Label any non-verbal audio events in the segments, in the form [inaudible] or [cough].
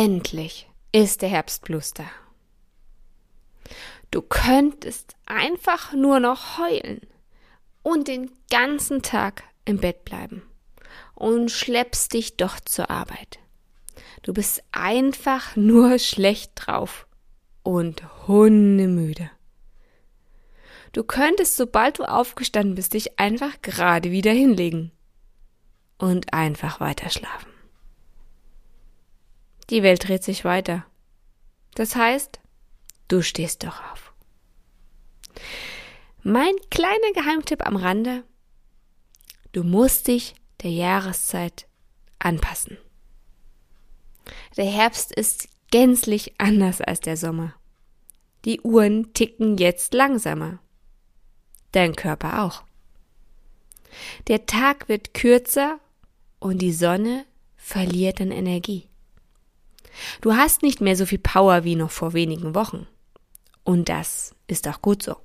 Endlich ist der Herbstblues da. Du könntest einfach nur noch heulen und den ganzen Tag im Bett bleiben und schleppst dich doch zur Arbeit. Du bist einfach nur schlecht drauf und hundemüde. Du könntest, sobald du aufgestanden bist, dich einfach gerade wieder hinlegen und einfach weiter schlafen. Die Welt dreht sich weiter. Das heißt, du stehst doch auf. Mein kleiner Geheimtipp am Rande. Du musst dich der Jahreszeit anpassen. Der Herbst ist gänzlich anders als der Sommer. Die Uhren ticken jetzt langsamer. Dein Körper auch. Der Tag wird kürzer und die Sonne verliert an Energie. Du hast nicht mehr so viel Power wie noch vor wenigen Wochen. Und das ist auch gut so.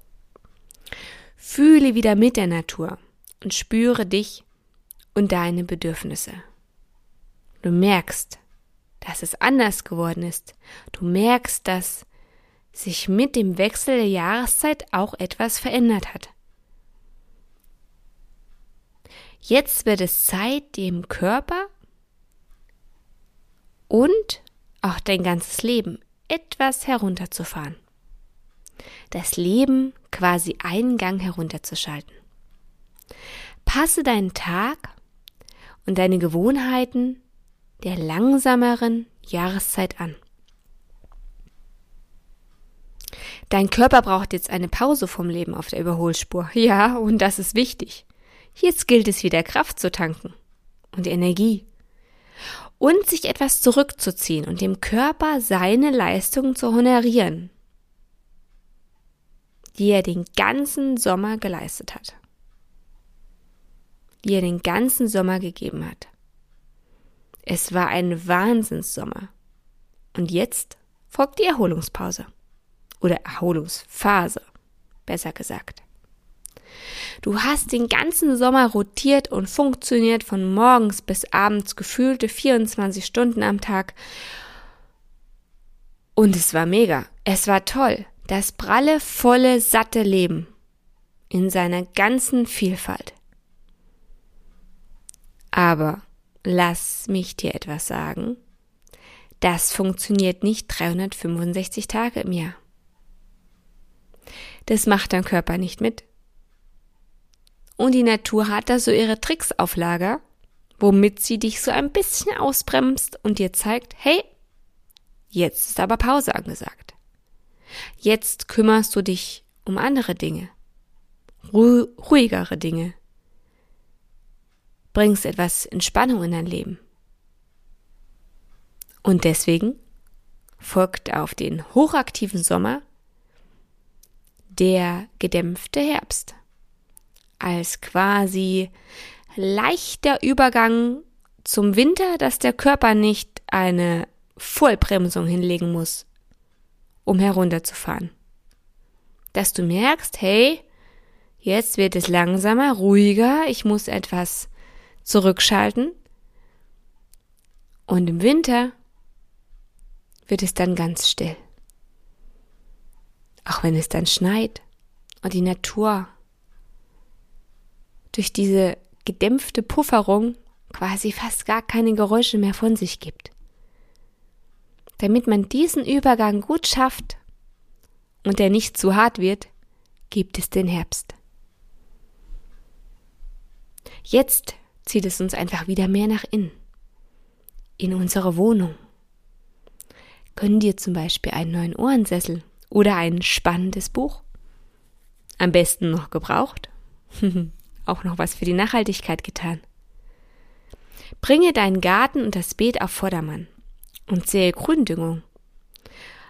Fühle wieder mit der Natur und spüre dich und deine Bedürfnisse. Du merkst, dass es anders geworden ist. Du merkst, dass sich mit dem Wechsel der Jahreszeit auch etwas verändert hat. Jetzt wird es Zeit, dem Körper und auch dein ganzes Leben etwas herunterzufahren. Das Leben quasi einen Gang herunterzuschalten. Passe deinen Tag und deine Gewohnheiten der langsameren Jahreszeit an. Dein Körper braucht jetzt eine Pause vom Leben auf der Überholspur. [laughs] Ja, und das ist wichtig. Jetzt gilt es wieder Kraft zu tanken und Energie und sich etwas zurückzuziehen und dem Körper seine Leistungen zu honorieren, die er den ganzen Sommer geleistet hat, die er den ganzen Sommer gegeben hat. Es war ein Wahnsinnssommer. Und jetzt folgt die Erholungspause. Oder Erholungsphase, besser gesagt. Du hast den ganzen Sommer rotiert und funktioniert von morgens bis abends gefühlte 24 Stunden am Tag. Und es war mega. Es war toll. Das pralle, volle, satte Leben. In seiner ganzen Vielfalt. Aber lass mich dir etwas sagen. Das funktioniert nicht 365 Tage im Jahr. Das macht dein Körper nicht mit. Und die Natur hat da so ihre Tricks auf Lager, womit sie dich so ein bisschen ausbremst und dir zeigt, hey, jetzt ist aber Pause angesagt. Jetzt kümmerst du dich um andere Dinge, ru ruhigere Dinge, bringst etwas Entspannung in dein Leben. Und deswegen folgt auf den hochaktiven Sommer der gedämpfte Herbst als quasi leichter Übergang zum Winter, dass der Körper nicht eine Vollbremsung hinlegen muss, um herunterzufahren. Dass du merkst, hey, jetzt wird es langsamer, ruhiger, ich muss etwas zurückschalten. Und im Winter wird es dann ganz still. Auch wenn es dann schneit und die Natur durch diese gedämpfte Pufferung quasi fast gar keine Geräusche mehr von sich gibt. Damit man diesen Übergang gut schafft und der nicht zu hart wird, gibt es den Herbst. Jetzt zieht es uns einfach wieder mehr nach innen, in unsere Wohnung. Können dir zum Beispiel einen neuen Ohrensessel oder ein spannendes Buch, am besten noch gebraucht, [laughs] auch noch was für die Nachhaltigkeit getan. Bringe deinen Garten und das Beet auf Vordermann und sehe Gründüngung.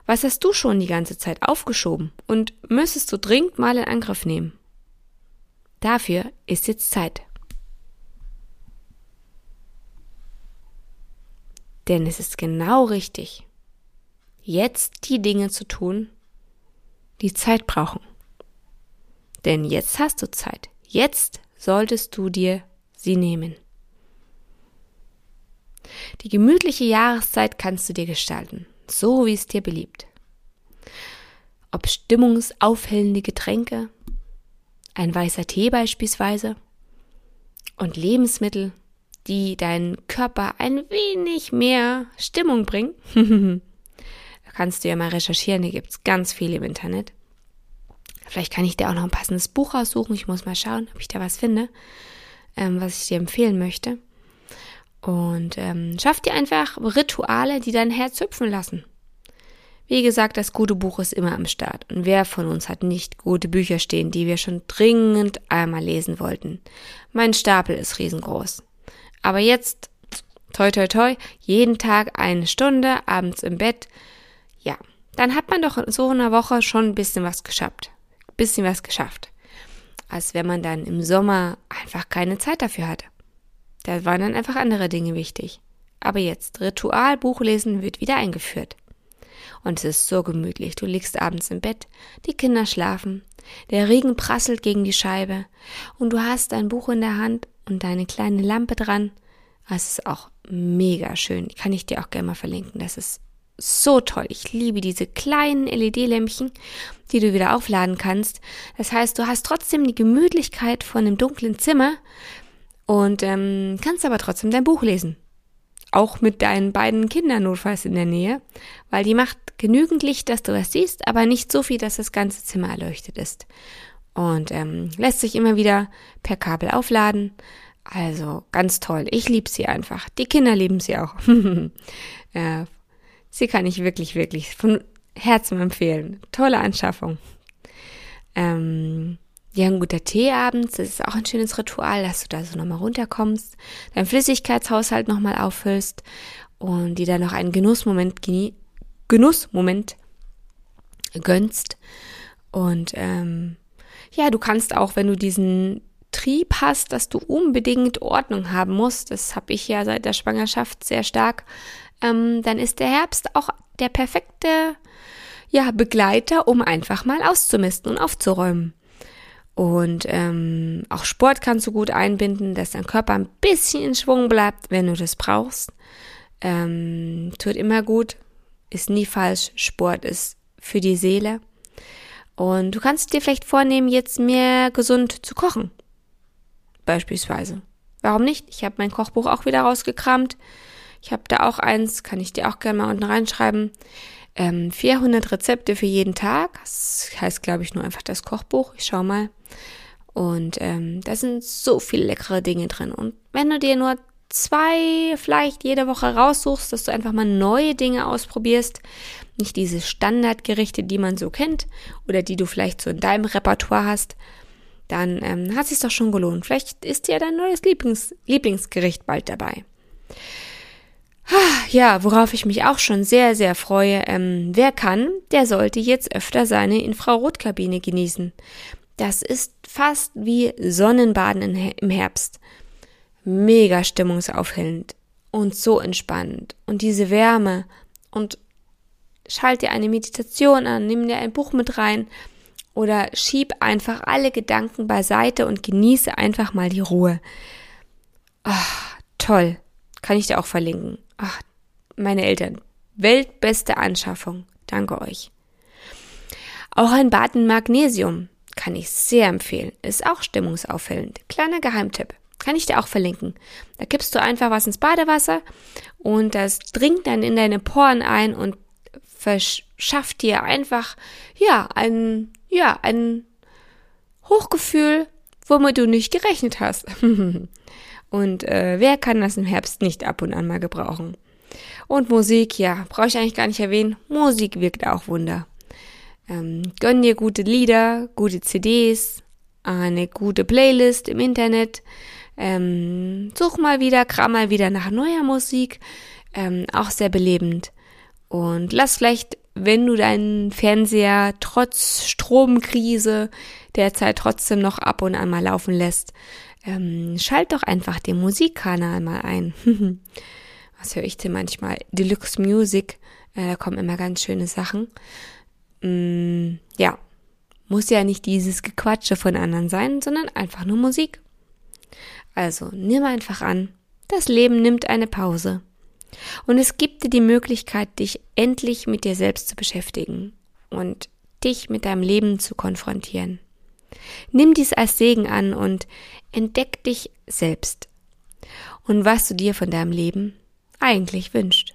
Was hast du schon die ganze Zeit aufgeschoben und müsstest du dringend mal in Angriff nehmen? Dafür ist jetzt Zeit. Denn es ist genau richtig, jetzt die Dinge zu tun, die Zeit brauchen. Denn jetzt hast du Zeit. Jetzt solltest du dir sie nehmen. Die gemütliche Jahreszeit kannst du dir gestalten, so wie es dir beliebt. Ob stimmungsaufhellende Getränke, ein weißer Tee beispielsweise und Lebensmittel, die deinen Körper ein wenig mehr Stimmung bringen. [laughs] da kannst du ja mal recherchieren, hier gibt's ganz viel im Internet. Vielleicht kann ich dir auch noch ein passendes Buch raussuchen. Ich muss mal schauen, ob ich da was finde, ähm, was ich dir empfehlen möchte. Und ähm, schaff dir einfach Rituale, die dein Herz hüpfen lassen. Wie gesagt, das gute Buch ist immer am Start. Und wer von uns hat nicht gute Bücher stehen, die wir schon dringend einmal lesen wollten? Mein Stapel ist riesengroß. Aber jetzt, toi toi toi, jeden Tag eine Stunde, abends im Bett. Ja, dann hat man doch in so einer Woche schon ein bisschen was geschafft. Bisschen was geschafft. Als wenn man dann im Sommer einfach keine Zeit dafür hatte. Da waren dann einfach andere Dinge wichtig. Aber jetzt, Ritualbuchlesen wird wieder eingeführt. Und es ist so gemütlich. Du liegst abends im Bett, die Kinder schlafen, der Regen prasselt gegen die Scheibe und du hast dein Buch in der Hand und deine kleine Lampe dran. Das ist auch mega schön. Kann ich dir auch gerne mal verlinken. Das ist so toll. Ich liebe diese kleinen LED-Lämpchen, die du wieder aufladen kannst. Das heißt, du hast trotzdem die Gemütlichkeit von einem dunklen Zimmer und ähm, kannst aber trotzdem dein Buch lesen. Auch mit deinen beiden Kindern notfalls in der Nähe, weil die macht genügend Licht, dass du was siehst, aber nicht so viel, dass das ganze Zimmer erleuchtet ist. Und ähm, lässt sich immer wieder per Kabel aufladen. Also ganz toll. Ich liebe sie einfach. Die Kinder lieben sie auch. [laughs] äh, sie kann ich wirklich, wirklich von Herzen empfehlen. Tolle Anschaffung. Ähm, ja, ein guter Tee abends, das ist auch ein schönes Ritual, dass du da so nochmal runterkommst, deinen Flüssigkeitshaushalt nochmal auffüllst und dir dann noch einen Genussmoment, Genussmoment gönnst. Und ähm, ja, du kannst auch, wenn du diesen Trieb hast, dass du unbedingt Ordnung haben musst, das habe ich ja seit der Schwangerschaft sehr stark, ähm, dann ist der Herbst auch der perfekte ja, Begleiter, um einfach mal auszumisten und aufzuräumen. Und ähm, auch Sport kannst du gut einbinden, dass dein Körper ein bisschen in Schwung bleibt, wenn du das brauchst. Ähm, tut immer gut, ist nie falsch. Sport ist für die Seele. Und du kannst dir vielleicht vornehmen, jetzt mehr gesund zu kochen. Beispielsweise. Warum nicht? Ich habe mein Kochbuch auch wieder rausgekramt. Ich habe da auch eins, kann ich dir auch gerne mal unten reinschreiben ähm, 400 Rezepte für jeden Tag. Das heißt, glaube ich, nur einfach das Kochbuch. Ich schau mal. Und ähm, da sind so viele leckere Dinge drin. Und wenn du dir nur zwei vielleicht jede Woche raussuchst, dass du einfach mal neue Dinge ausprobierst, nicht diese Standardgerichte, die man so kennt oder die du vielleicht so in deinem Repertoire hast, dann ähm, hat es sich doch schon gelohnt. Vielleicht ist dir dein neues Lieblings Lieblingsgericht bald dabei. Ja, worauf ich mich auch schon sehr, sehr freue, ähm, wer kann, der sollte jetzt öfter seine Infrarotkabine genießen. Das ist fast wie Sonnenbaden im Herbst. Mega stimmungsaufhellend und so entspannend. Und diese Wärme und schalt dir eine Meditation an, nimm dir ein Buch mit rein oder schieb einfach alle Gedanken beiseite und genieße einfach mal die Ruhe. Ah, toll. Kann ich dir auch verlinken. Ach, meine Eltern. Weltbeste Anschaffung. Danke euch. Auch ein Bad in Magnesium kann ich sehr empfehlen. Ist auch stimmungsauffällend. Kleiner Geheimtipp. Kann ich dir auch verlinken. Da kippst du einfach was ins Badewasser und das dringt dann in deine Poren ein und verschafft dir einfach, ja, ein, ja, ein Hochgefühl, womit du nicht gerechnet hast. [laughs] Und äh, wer kann das im Herbst nicht ab und an mal gebrauchen? Und Musik, ja, brauche ich eigentlich gar nicht erwähnen. Musik wirkt auch Wunder. Ähm, gönn dir gute Lieder, gute CDs, eine gute Playlist im Internet, ähm, such mal wieder, kram mal wieder nach neuer Musik, ähm, auch sehr belebend. Und lass vielleicht, wenn du deinen Fernseher trotz Stromkrise derzeit trotzdem noch ab und an mal laufen lässt, ähm, schalt doch einfach den Musikkanal mal ein. [laughs] Was höre ich denn manchmal? Deluxe Music, äh, da kommen immer ganz schöne Sachen. Mm, ja, muss ja nicht dieses Gequatsche von anderen sein, sondern einfach nur Musik. Also nimm einfach an, das Leben nimmt eine Pause. Und es gibt dir die Möglichkeit, dich endlich mit dir selbst zu beschäftigen und dich mit deinem Leben zu konfrontieren. Nimm dies als Segen an und entdeck dich selbst und was du dir von deinem Leben eigentlich wünschst.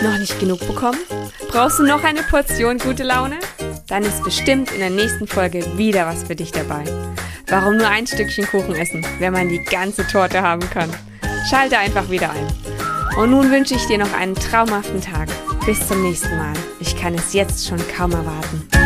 Noch nicht genug bekommen? Brauchst du noch eine Portion gute Laune? Dann ist bestimmt in der nächsten Folge wieder was für dich dabei. Warum nur ein Stückchen Kuchen essen, wenn man die ganze Torte haben kann? Schalte einfach wieder ein. Und nun wünsche ich dir noch einen traumhaften Tag. Bis zum nächsten Mal. Ich kann es jetzt schon kaum erwarten.